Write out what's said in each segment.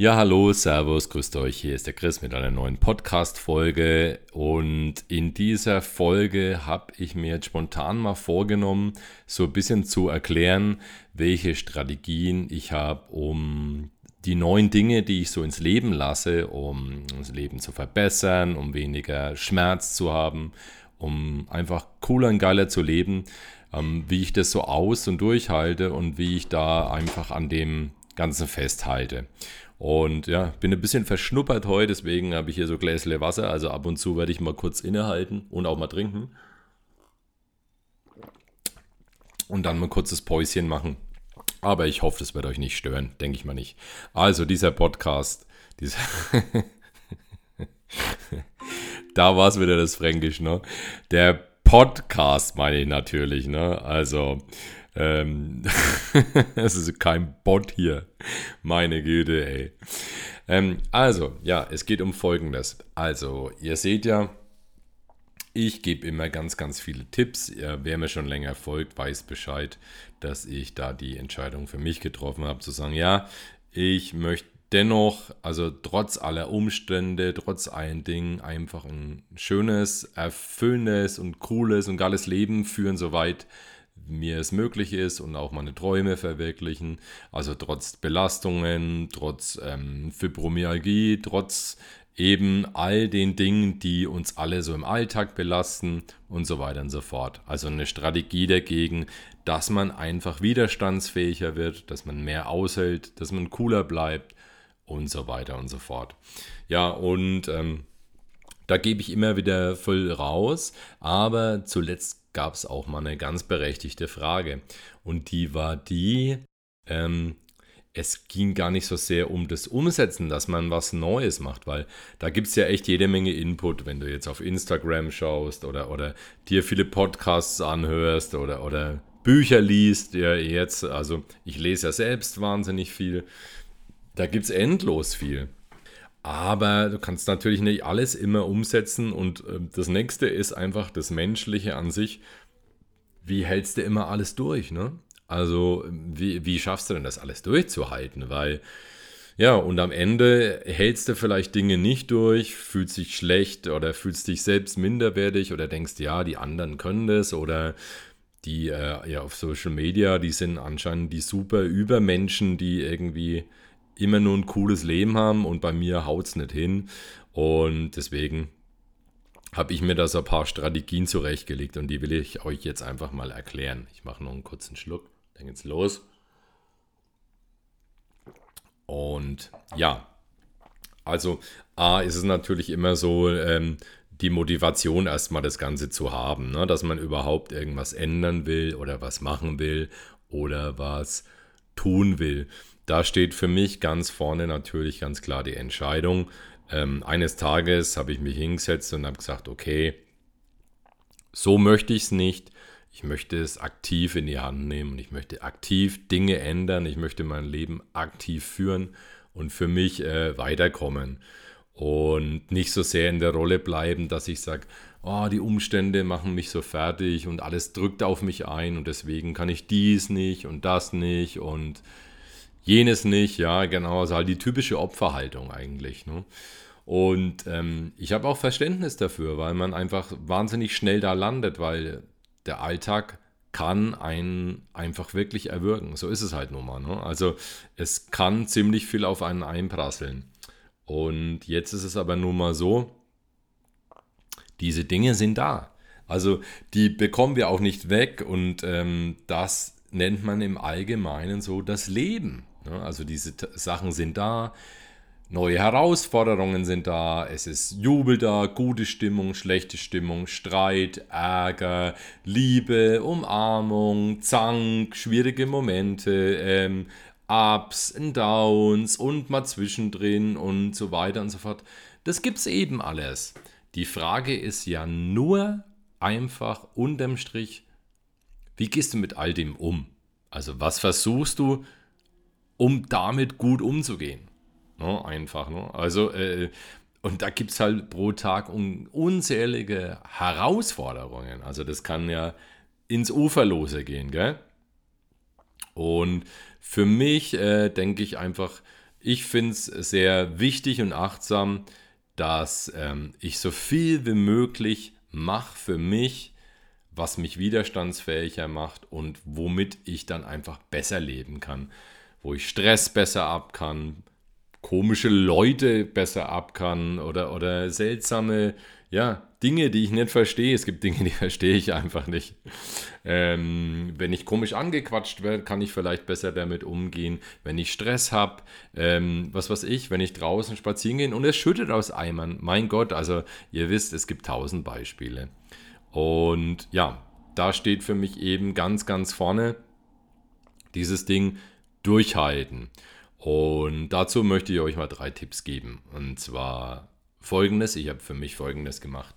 Ja, hallo, Servus, grüßt euch. Hier ist der Chris mit einer neuen Podcast-Folge. Und in dieser Folge habe ich mir jetzt spontan mal vorgenommen, so ein bisschen zu erklären, welche Strategien ich habe, um die neuen Dinge, die ich so ins Leben lasse, um das Leben zu verbessern, um weniger Schmerz zu haben, um einfach cooler und geiler zu leben, ähm, wie ich das so aus und durchhalte und wie ich da einfach an dem Ganzen festhalte. Und ja, bin ein bisschen verschnuppert heute, deswegen habe ich hier so Gläsle Wasser. Also ab und zu werde ich mal kurz innehalten und auch mal trinken. Und dann mal kurzes Päuschen machen. Aber ich hoffe, das wird euch nicht stören, denke ich mal nicht. Also dieser Podcast, dieser da war es wieder das Fränkisch, ne? Der Podcast meine ich natürlich, ne? Also ähm, es ist kein Bot hier. Meine Güte, ey. Ähm, also, ja, es geht um Folgendes. Also, ihr seht ja, ich gebe immer ganz, ganz viele Tipps. Wer mir schon länger folgt, weiß Bescheid, dass ich da die Entscheidung für mich getroffen habe, zu sagen, ja, ich möchte dennoch, also trotz aller Umstände, trotz allen Dingen, einfach ein schönes, erfüllendes und cooles und geiles Leben führen, soweit mir es möglich ist und auch meine Träume verwirklichen. Also trotz Belastungen, trotz ähm, Fibromyalgie, trotz eben all den Dingen, die uns alle so im Alltag belasten und so weiter und so fort. Also eine Strategie dagegen, dass man einfach widerstandsfähiger wird, dass man mehr aushält, dass man cooler bleibt und so weiter und so fort. Ja, und ähm, da gebe ich immer wieder voll raus, aber zuletzt gab es auch mal eine ganz berechtigte Frage. Und die war die, ähm, es ging gar nicht so sehr um das Umsetzen, dass man was Neues macht, weil da gibt es ja echt jede Menge Input, wenn du jetzt auf Instagram schaust oder, oder dir viele Podcasts anhörst oder, oder Bücher liest, ja jetzt, also ich lese ja selbst wahnsinnig viel, da gibt es endlos viel. Aber du kannst natürlich nicht alles immer umsetzen und äh, das nächste ist einfach das Menschliche an sich. Wie hältst du immer alles durch, ne? Also, wie, wie schaffst du denn das alles durchzuhalten? Weil, ja, und am Ende hältst du vielleicht Dinge nicht durch, fühlst dich schlecht oder fühlst dich selbst minderwertig oder denkst, ja, die anderen können das oder die äh, ja auf Social Media, die sind anscheinend die super Übermenschen, die irgendwie immer nur ein cooles Leben haben und bei mir haut es nicht hin. Und deswegen habe ich mir da so ein paar Strategien zurechtgelegt und die will ich euch jetzt einfach mal erklären. Ich mache noch einen kurzen Schluck, dann geht's los. Und ja, also A ist es natürlich immer so, ähm, die Motivation erstmal das Ganze zu haben, ne? dass man überhaupt irgendwas ändern will oder was machen will oder was tun will da steht für mich ganz vorne natürlich ganz klar die Entscheidung. Ähm, eines Tages habe ich mich hingesetzt und habe gesagt, okay, so möchte ich es nicht. Ich möchte es aktiv in die Hand nehmen und ich möchte aktiv Dinge ändern. Ich möchte mein Leben aktiv führen und für mich äh, weiterkommen. Und nicht so sehr in der Rolle bleiben, dass ich sage, oh, die Umstände machen mich so fertig und alles drückt auf mich ein und deswegen kann ich dies nicht und das nicht und jenes nicht, ja, genau, also halt die typische Opferhaltung eigentlich. Ne? Und ähm, ich habe auch Verständnis dafür, weil man einfach wahnsinnig schnell da landet, weil der Alltag kann einen einfach wirklich erwürgen. So ist es halt nun mal. Ne? Also es kann ziemlich viel auf einen einprasseln. Und jetzt ist es aber nun mal so, diese Dinge sind da. Also die bekommen wir auch nicht weg und ähm, das nennt man im Allgemeinen so das Leben. Ne? Also diese Sachen sind da, neue Herausforderungen sind da, es ist Jubel da, gute Stimmung, schlechte Stimmung, Streit, Ärger, Liebe, Umarmung, Zank, schwierige Momente, ähm, Ups und Downs und mal zwischendrin und so weiter und so fort. Das gibt's eben alles. Die Frage ist ja nur einfach unterm Strich, wie gehst du mit all dem um? Also was versuchst du um damit gut umzugehen. Ne? Einfach. Ne? Also, äh, und da gibt es halt pro Tag un unzählige Herausforderungen. Also, das kann ja ins Uferlose gehen, gell? Und für mich äh, denke ich einfach, ich finde es sehr wichtig und achtsam, dass ähm, ich so viel wie möglich mache für mich, was mich widerstandsfähiger macht und womit ich dann einfach besser leben kann. Wo ich Stress besser ab kann, komische Leute besser ab kann oder, oder seltsame ja, Dinge, die ich nicht verstehe. Es gibt Dinge, die verstehe ich einfach nicht. Ähm, wenn ich komisch angequatscht werde, kann ich vielleicht besser damit umgehen. Wenn ich Stress habe, ähm, was weiß ich, wenn ich draußen spazieren gehe und es schüttet aus Eimern. Mein Gott, also ihr wisst, es gibt tausend Beispiele. Und ja, da steht für mich eben ganz, ganz vorne dieses Ding durchhalten. Und dazu möchte ich euch mal drei Tipps geben. Und zwar folgendes, ich habe für mich folgendes gemacht.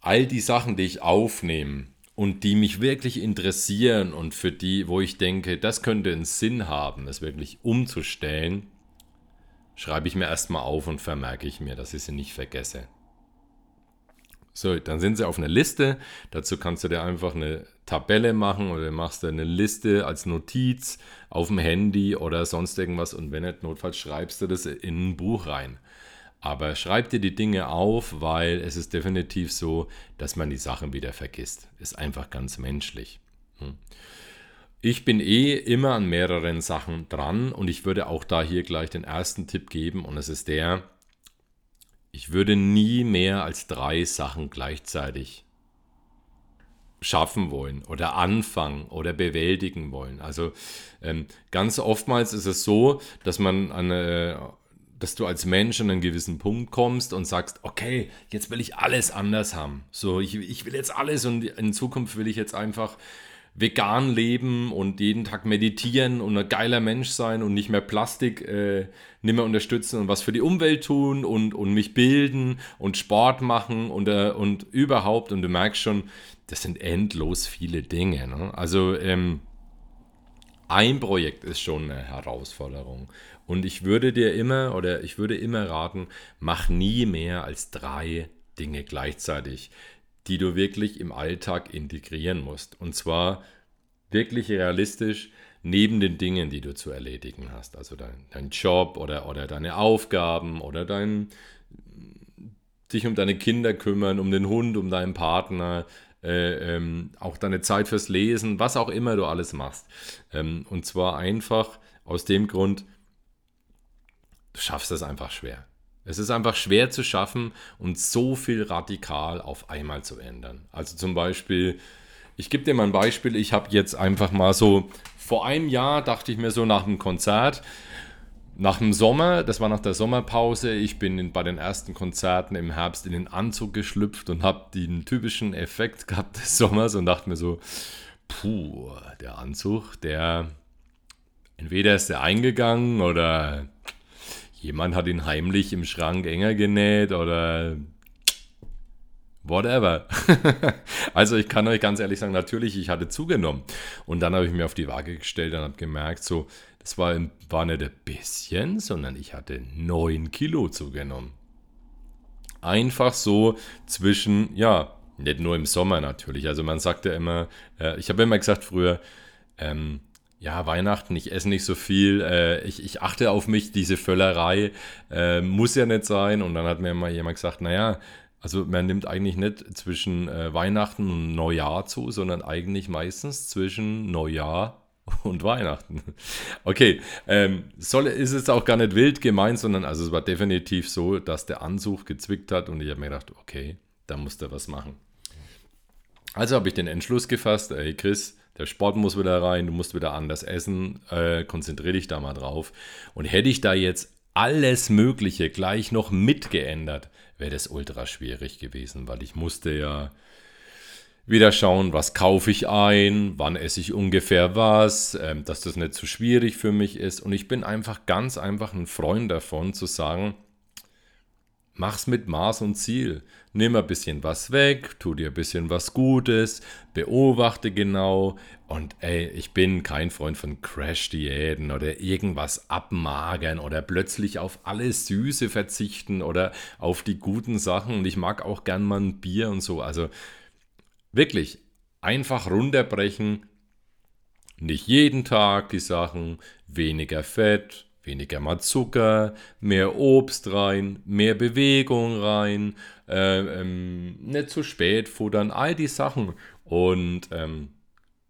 All die Sachen, die ich aufnehme und die mich wirklich interessieren und für die, wo ich denke, das könnte einen Sinn haben, es wirklich umzustellen, schreibe ich mir erstmal auf und vermerke ich mir, dass ich sie nicht vergesse. So, dann sind sie auf einer Liste. Dazu kannst du dir einfach eine Tabelle machen oder machst du eine Liste als Notiz auf dem Handy oder sonst irgendwas und wenn nicht, notfalls schreibst du das in ein Buch rein. Aber schreib dir die Dinge auf, weil es ist definitiv so, dass man die Sachen wieder vergisst. Ist einfach ganz menschlich. Hm. Ich bin eh immer an mehreren Sachen dran und ich würde auch da hier gleich den ersten Tipp geben und es ist der, ich würde nie mehr als drei Sachen gleichzeitig schaffen wollen oder anfangen oder bewältigen wollen. Also ähm, ganz oftmals ist es so, dass man eine dass du als Mensch an einen gewissen Punkt kommst und sagst, okay, jetzt will ich alles anders haben. So, ich, ich will jetzt alles und in Zukunft will ich jetzt einfach vegan leben und jeden Tag meditieren und ein geiler Mensch sein und nicht mehr Plastik äh, nicht mehr unterstützen und was für die Umwelt tun und, und mich bilden und Sport machen und, äh, und überhaupt. Und du merkst schon, das sind endlos viele Dinge. Ne? Also ähm, ein Projekt ist schon eine Herausforderung. Und ich würde dir immer oder ich würde immer raten, mach nie mehr als drei Dinge gleichzeitig, die du wirklich im Alltag integrieren musst. Und zwar wirklich realistisch neben den Dingen, die du zu erledigen hast. Also dein, dein Job oder, oder deine Aufgaben oder dein dich um deine Kinder kümmern, um den Hund, um deinen Partner, äh, ähm, auch deine Zeit fürs Lesen, was auch immer du alles machst. Ähm, und zwar einfach aus dem Grund, du schaffst es einfach schwer. Es ist einfach schwer zu schaffen und so viel radikal auf einmal zu ändern. Also zum Beispiel, ich gebe dir mal ein Beispiel, ich habe jetzt einfach mal so, vor einem Jahr dachte ich mir so nach dem Konzert, nach dem Sommer, das war nach der Sommerpause, ich bin in, bei den ersten Konzerten im Herbst in den Anzug geschlüpft und habe den typischen Effekt gehabt des Sommers und dachte mir so, puh, der Anzug, der entweder ist der eingegangen oder jemand hat ihn heimlich im Schrank enger genäht oder whatever. also ich kann euch ganz ehrlich sagen, natürlich, ich hatte zugenommen. Und dann habe ich mir auf die Waage gestellt und habe gemerkt, so, das war, war nicht ein bisschen, sondern ich hatte 9 Kilo zugenommen. Einfach so zwischen, ja, nicht nur im Sommer natürlich. Also man sagt ja immer, äh, ich habe immer gesagt früher, ähm, ja, Weihnachten, ich esse nicht so viel, äh, ich, ich achte auf mich, diese Völlerei äh, muss ja nicht sein. Und dann hat mir mal jemand gesagt, naja, also man nimmt eigentlich nicht zwischen äh, Weihnachten und Neujahr zu, sondern eigentlich meistens zwischen Neujahr und Weihnachten. Okay, ähm, soll, ist es auch gar nicht wild gemeint, sondern also es war definitiv so, dass der Anzug gezwickt hat und ich habe mir gedacht, okay, da muss der was machen. Also habe ich den Entschluss gefasst, ey Chris, der Sport muss wieder rein, du musst wieder anders essen, äh, konzentriere dich da mal drauf. Und hätte ich da jetzt alles Mögliche gleich noch mitgeändert, wäre das ultra schwierig gewesen, weil ich musste ja wieder schauen, was kaufe ich ein, wann esse ich ungefähr was, ähm, dass das nicht zu schwierig für mich ist. Und ich bin einfach ganz einfach ein Freund davon zu sagen, Mach's mit Maß und Ziel. Nimm ein bisschen was weg, tu dir ein bisschen was Gutes, beobachte genau. Und ey, ich bin kein Freund von Crash-Diäten oder irgendwas abmagern oder plötzlich auf alles Süße verzichten oder auf die guten Sachen. Und ich mag auch gern mal ein Bier und so. Also wirklich einfach runterbrechen. Nicht jeden Tag die Sachen, weniger Fett, weniger mal Zucker, mehr Obst rein, mehr Bewegung rein, äh, ähm, nicht zu spät futtern, all die Sachen. Und ähm,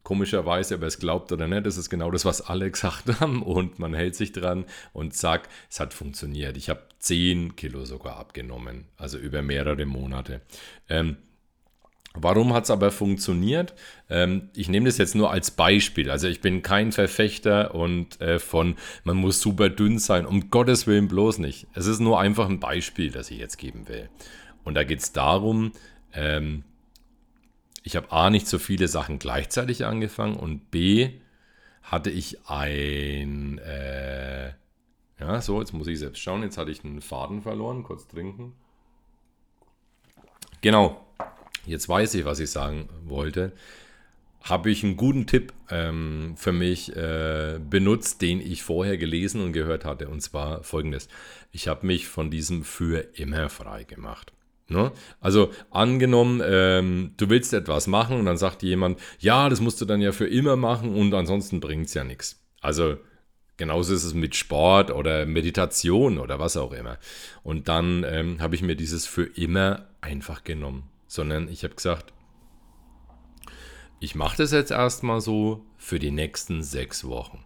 komischerweise, ob er es glaubt oder nicht, das ist genau das, was alle gesagt haben und man hält sich dran und zack, es hat funktioniert. Ich habe 10 Kilo sogar abgenommen, also über mehrere Monate. Ähm, Warum hat es aber funktioniert? Ähm, ich nehme das jetzt nur als Beispiel. Also ich bin kein Verfechter und äh, von man muss super dünn sein. Um Gottes Willen bloß nicht. Es ist nur einfach ein Beispiel, das ich jetzt geben will. Und da geht es darum, ähm, ich habe A nicht so viele Sachen gleichzeitig angefangen und B hatte ich ein, äh, ja so, jetzt muss ich selbst schauen, jetzt hatte ich einen Faden verloren, kurz trinken. Genau, jetzt weiß ich, was ich sagen wollte, habe ich einen guten Tipp ähm, für mich äh, benutzt, den ich vorher gelesen und gehört hatte. Und zwar folgendes. Ich habe mich von diesem für immer frei gemacht. Ne? Also angenommen, ähm, du willst etwas machen und dann sagt jemand, ja, das musst du dann ja für immer machen und ansonsten bringt es ja nichts. Also genauso ist es mit Sport oder Meditation oder was auch immer. Und dann ähm, habe ich mir dieses für immer einfach genommen sondern ich habe gesagt, ich mache das jetzt erstmal so für die nächsten sechs Wochen.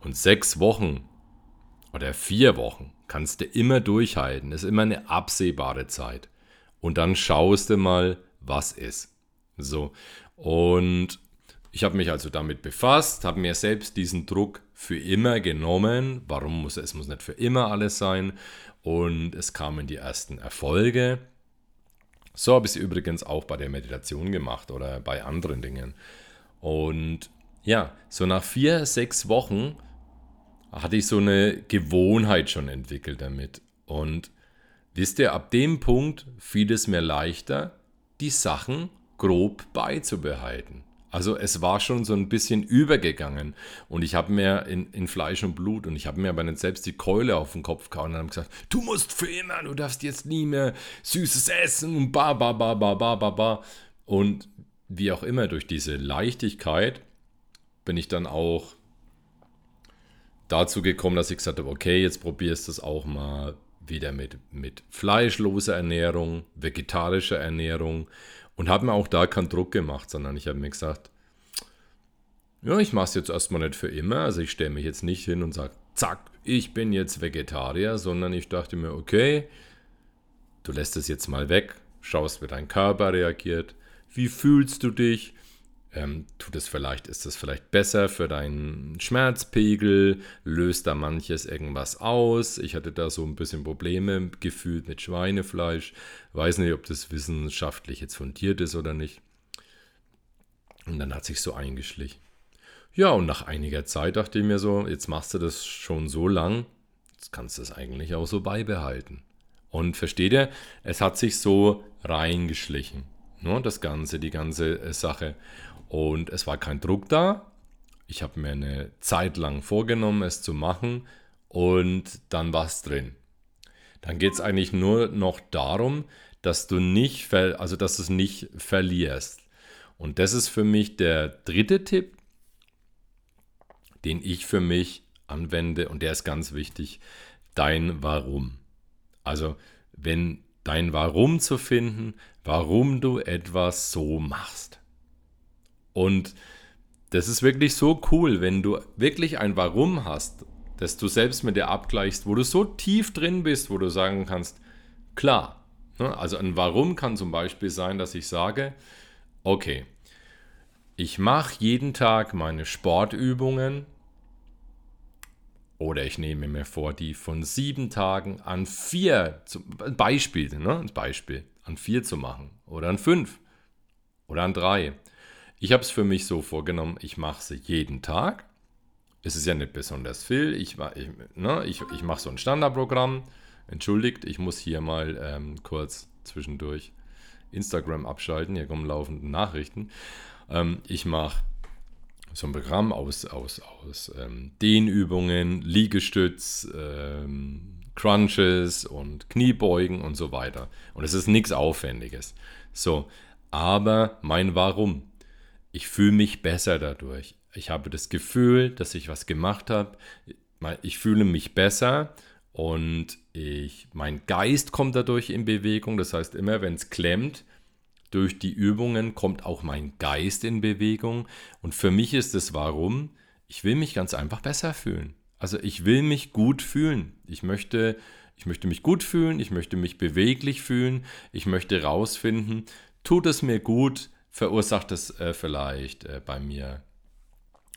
Und sechs Wochen oder vier Wochen kannst du immer durchhalten. Das ist immer eine absehbare Zeit. Und dann schaust du mal, was ist. So. Und ich habe mich also damit befasst, habe mir selbst diesen Druck für immer genommen. Warum muss es muss nicht für immer alles sein? Und es kamen die ersten Erfolge. So habe ich es übrigens auch bei der Meditation gemacht oder bei anderen Dingen. Und ja, so nach vier, sechs Wochen hatte ich so eine Gewohnheit schon entwickelt damit. Und wisst ihr, ab dem Punkt fiel es mir leichter, die Sachen grob beizubehalten. Also es war schon so ein bisschen übergegangen und ich habe mir in, in, Fleisch und Blut und ich habe mir aber nicht selbst die Keule auf den Kopf gehauen und habe gesagt, du musst für immer, du darfst jetzt nie mehr Süßes essen und ba, ba, ba, ba, ba, ba, ba. Und wie auch immer, durch diese Leichtigkeit bin ich dann auch dazu gekommen, dass ich gesagt habe, okay, jetzt probierst du es auch mal wieder mit, mit fleischloser Ernährung, vegetarischer Ernährung und habe mir auch da keinen Druck gemacht, sondern ich habe mir gesagt, ja, ich mache es jetzt erstmal nicht für immer. Also ich stelle mich jetzt nicht hin und sage, zack, ich bin jetzt Vegetarier, sondern ich dachte mir, okay, du lässt es jetzt mal weg, schaust, wie dein Körper reagiert, wie fühlst du dich, ähm, tut es vielleicht, ist es vielleicht besser für deinen Schmerzpegel? Löst da manches irgendwas aus? Ich hatte da so ein bisschen Probleme gefühlt mit Schweinefleisch. Weiß nicht, ob das wissenschaftlich jetzt fundiert ist oder nicht. Und dann hat sich so eingeschlichen. Ja, und nach einiger Zeit dachte ich mir so, jetzt machst du das schon so lang, jetzt kannst du es eigentlich auch so beibehalten. Und versteht ihr, es hat sich so reingeschlichen, ne, das Ganze, die ganze äh, Sache. Und es war kein Druck da. Ich habe mir eine Zeit lang vorgenommen, es zu machen und dann war es drin. Dann geht es eigentlich nur noch darum, dass du nicht, also dass du es nicht verlierst. Und das ist für mich der dritte Tipp, den ich für mich anwende und der ist ganz wichtig, dein Warum. Also wenn dein Warum zu finden, warum du etwas so machst. Und das ist wirklich so cool, wenn du wirklich ein Warum hast, dass du selbst mit dir abgleichst, wo du so tief drin bist, wo du sagen kannst, klar. Ne? Also ein Warum kann zum Beispiel sein, dass ich sage, okay, ich mache jeden Tag meine Sportübungen oder ich nehme mir vor, die von sieben Tagen an vier, zum Beispiel, ne, Beispiel, an vier zu machen oder an fünf oder an drei. Ich habe es für mich so vorgenommen, ich mache sie jeden Tag. Es ist ja nicht besonders viel. Ich, ich, ne, ich, ich mache so ein Standardprogramm. Entschuldigt, ich muss hier mal ähm, kurz zwischendurch Instagram abschalten. Hier kommen laufende Nachrichten. Ähm, ich mache so ein Programm aus, aus, aus ähm, Dehnübungen, Liegestütz, ähm, Crunches und Kniebeugen und so weiter. Und es ist nichts Aufwendiges. So, aber mein Warum ich fühle mich besser dadurch. Ich habe das Gefühl, dass ich was gemacht habe. ich fühle mich besser und ich, mein Geist kommt dadurch in Bewegung. Das heißt, immer wenn es klemmt, durch die Übungen kommt auch mein Geist in Bewegung. Und für mich ist es warum? Ich will mich ganz einfach besser fühlen. Also ich will mich gut fühlen. Ich möchte, ich möchte mich gut fühlen, ich möchte mich beweglich fühlen, ich möchte rausfinden, tut es mir gut, verursacht es äh, vielleicht äh, bei mir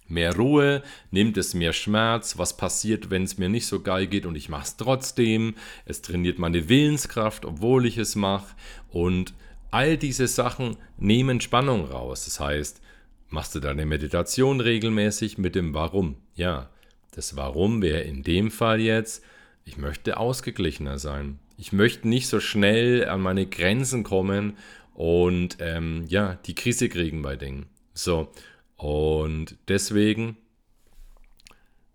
mehr Ruhe, nimmt es mehr Schmerz, was passiert, wenn es mir nicht so geil geht und ich mache es trotzdem, es trainiert meine Willenskraft, obwohl ich es mache und all diese Sachen nehmen Spannung raus. Das heißt, machst du deine Meditation regelmäßig mit dem Warum? Ja, das Warum wäre in dem Fall jetzt, ich möchte ausgeglichener sein. Ich möchte nicht so schnell an meine Grenzen kommen und ähm, ja, die Krise kriegen bei Dingen. So, und deswegen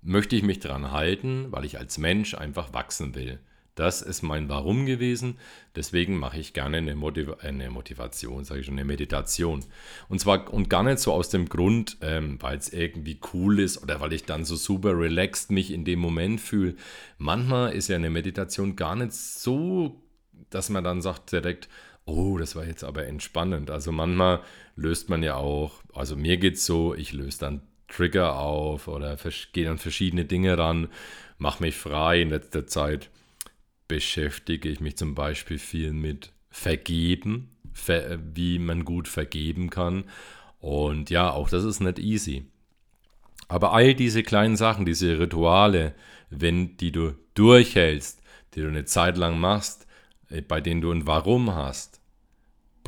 möchte ich mich daran halten, weil ich als Mensch einfach wachsen will. Das ist mein Warum gewesen. Deswegen mache ich gerne eine, Motiv eine Motivation, sage ich schon, eine Meditation. Und zwar und gar nicht so aus dem Grund, ähm, weil es irgendwie cool ist oder weil ich dann so super relaxed mich in dem Moment fühle. Manchmal ist ja eine Meditation gar nicht so, dass man dann sagt direkt, oh, das war jetzt aber entspannend. Also manchmal löst man ja auch, also mir geht es so, ich löse dann Trigger auf oder gehe an verschiedene Dinge ran, mache mich frei in letzter Zeit beschäftige ich mich zum Beispiel viel mit Vergeben, wie man gut vergeben kann. Und ja, auch das ist nicht easy. Aber all diese kleinen Sachen, diese Rituale, wenn die du durchhältst, die du eine Zeit lang machst, äh, bei denen du ein Warum hast,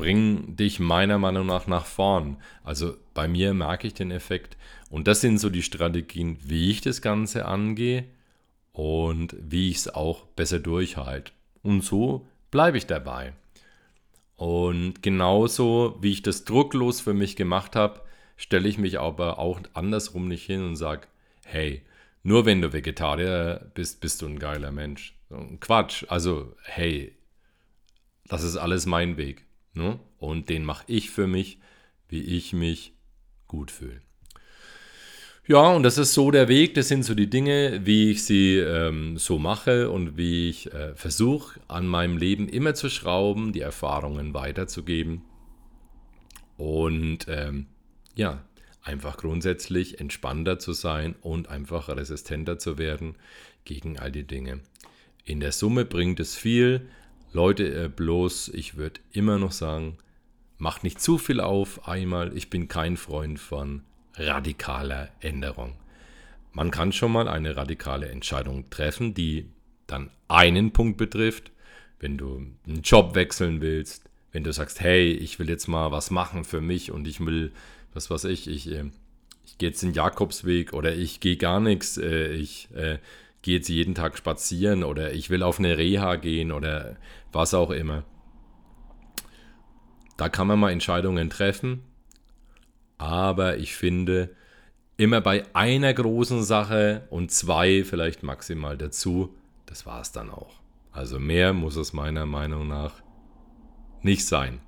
bringen dich meiner Meinung nach nach vorn. Also bei mir merke ich den Effekt. Und das sind so die Strategien, wie ich das Ganze angehe und wie ich es auch besser durchhalte. Und so bleibe ich dabei. Und genauso wie ich das drucklos für mich gemacht habe, stelle ich mich aber auch andersrum nicht hin und sage, hey, nur wenn du Vegetarier bist, bist du ein geiler Mensch. Quatsch. Also, hey, das ist alles mein Weg. Ne? Und den mache ich für mich, wie ich mich gut fühle. Ja, und das ist so der Weg, das sind so die Dinge, wie ich sie ähm, so mache und wie ich äh, versuche, an meinem Leben immer zu schrauben, die Erfahrungen weiterzugeben und ähm, ja, einfach grundsätzlich entspannter zu sein und einfach resistenter zu werden gegen all die Dinge. In der Summe bringt es viel. Leute, äh, bloß, ich würde immer noch sagen, macht nicht zu viel auf einmal. Ich bin kein Freund von radikaler Änderung. Man kann schon mal eine radikale Entscheidung treffen, die dann einen Punkt betrifft. Wenn du einen Job wechseln willst, wenn du sagst, hey, ich will jetzt mal was machen für mich und ich will, was weiß ich, ich, äh, ich gehe jetzt den Jakobsweg oder ich gehe gar nichts, äh, ich äh, gehe jetzt jeden Tag spazieren oder ich will auf eine Reha gehen oder was auch immer. Da kann man mal Entscheidungen treffen aber ich finde, immer bei einer großen Sache und zwei vielleicht maximal dazu, das war es dann auch. Also mehr muss es meiner Meinung nach nicht sein.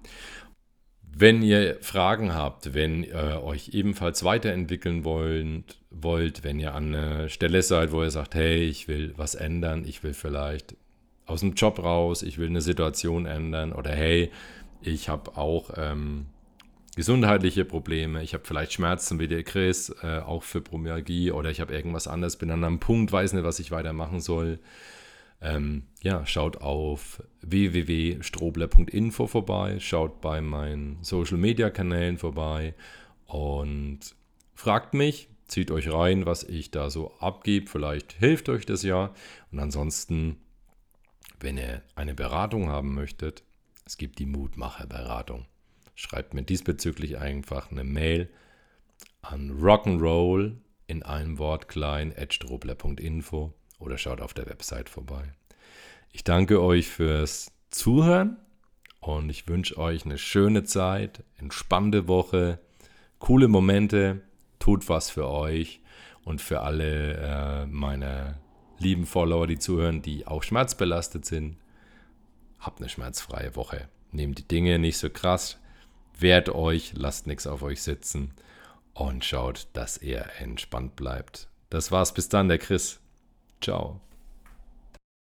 Wenn ihr Fragen habt, wenn ihr euch ebenfalls weiterentwickeln wollt, wollt, wenn ihr an einer Stelle seid, wo ihr sagt, hey, ich will was ändern, ich will vielleicht aus dem Job raus, ich will eine Situation ändern oder hey, ich habe auch ähm, gesundheitliche Probleme, ich habe vielleicht Schmerzen wie der Chris, äh, auch für Promyalgie oder ich habe irgendwas anderes, bin an einem Punkt, weiß nicht, was ich weitermachen soll. Ähm, ja, schaut auf www.strobler.info vorbei, schaut bei meinen Social Media Kanälen vorbei und fragt mich, zieht euch rein, was ich da so abgebe. Vielleicht hilft euch das ja. Und ansonsten, wenn ihr eine Beratung haben möchtet, es gibt die Mutmacher-Beratung schreibt mir diesbezüglich einfach eine Mail an rock'n'roll in einem Wort klein strobler.info oder schaut auf der Website vorbei. Ich danke euch fürs Zuhören und ich wünsche euch eine schöne Zeit, entspannte Woche, coole Momente, tut was für euch und für alle äh, meine lieben Follower, die zuhören, die auch schmerzbelastet sind. Habt eine schmerzfreie Woche. Nehmt die Dinge nicht so krass wehrt euch, lasst nichts auf euch sitzen und schaut, dass ihr entspannt bleibt. Das war's bis dann, der Chris. Ciao.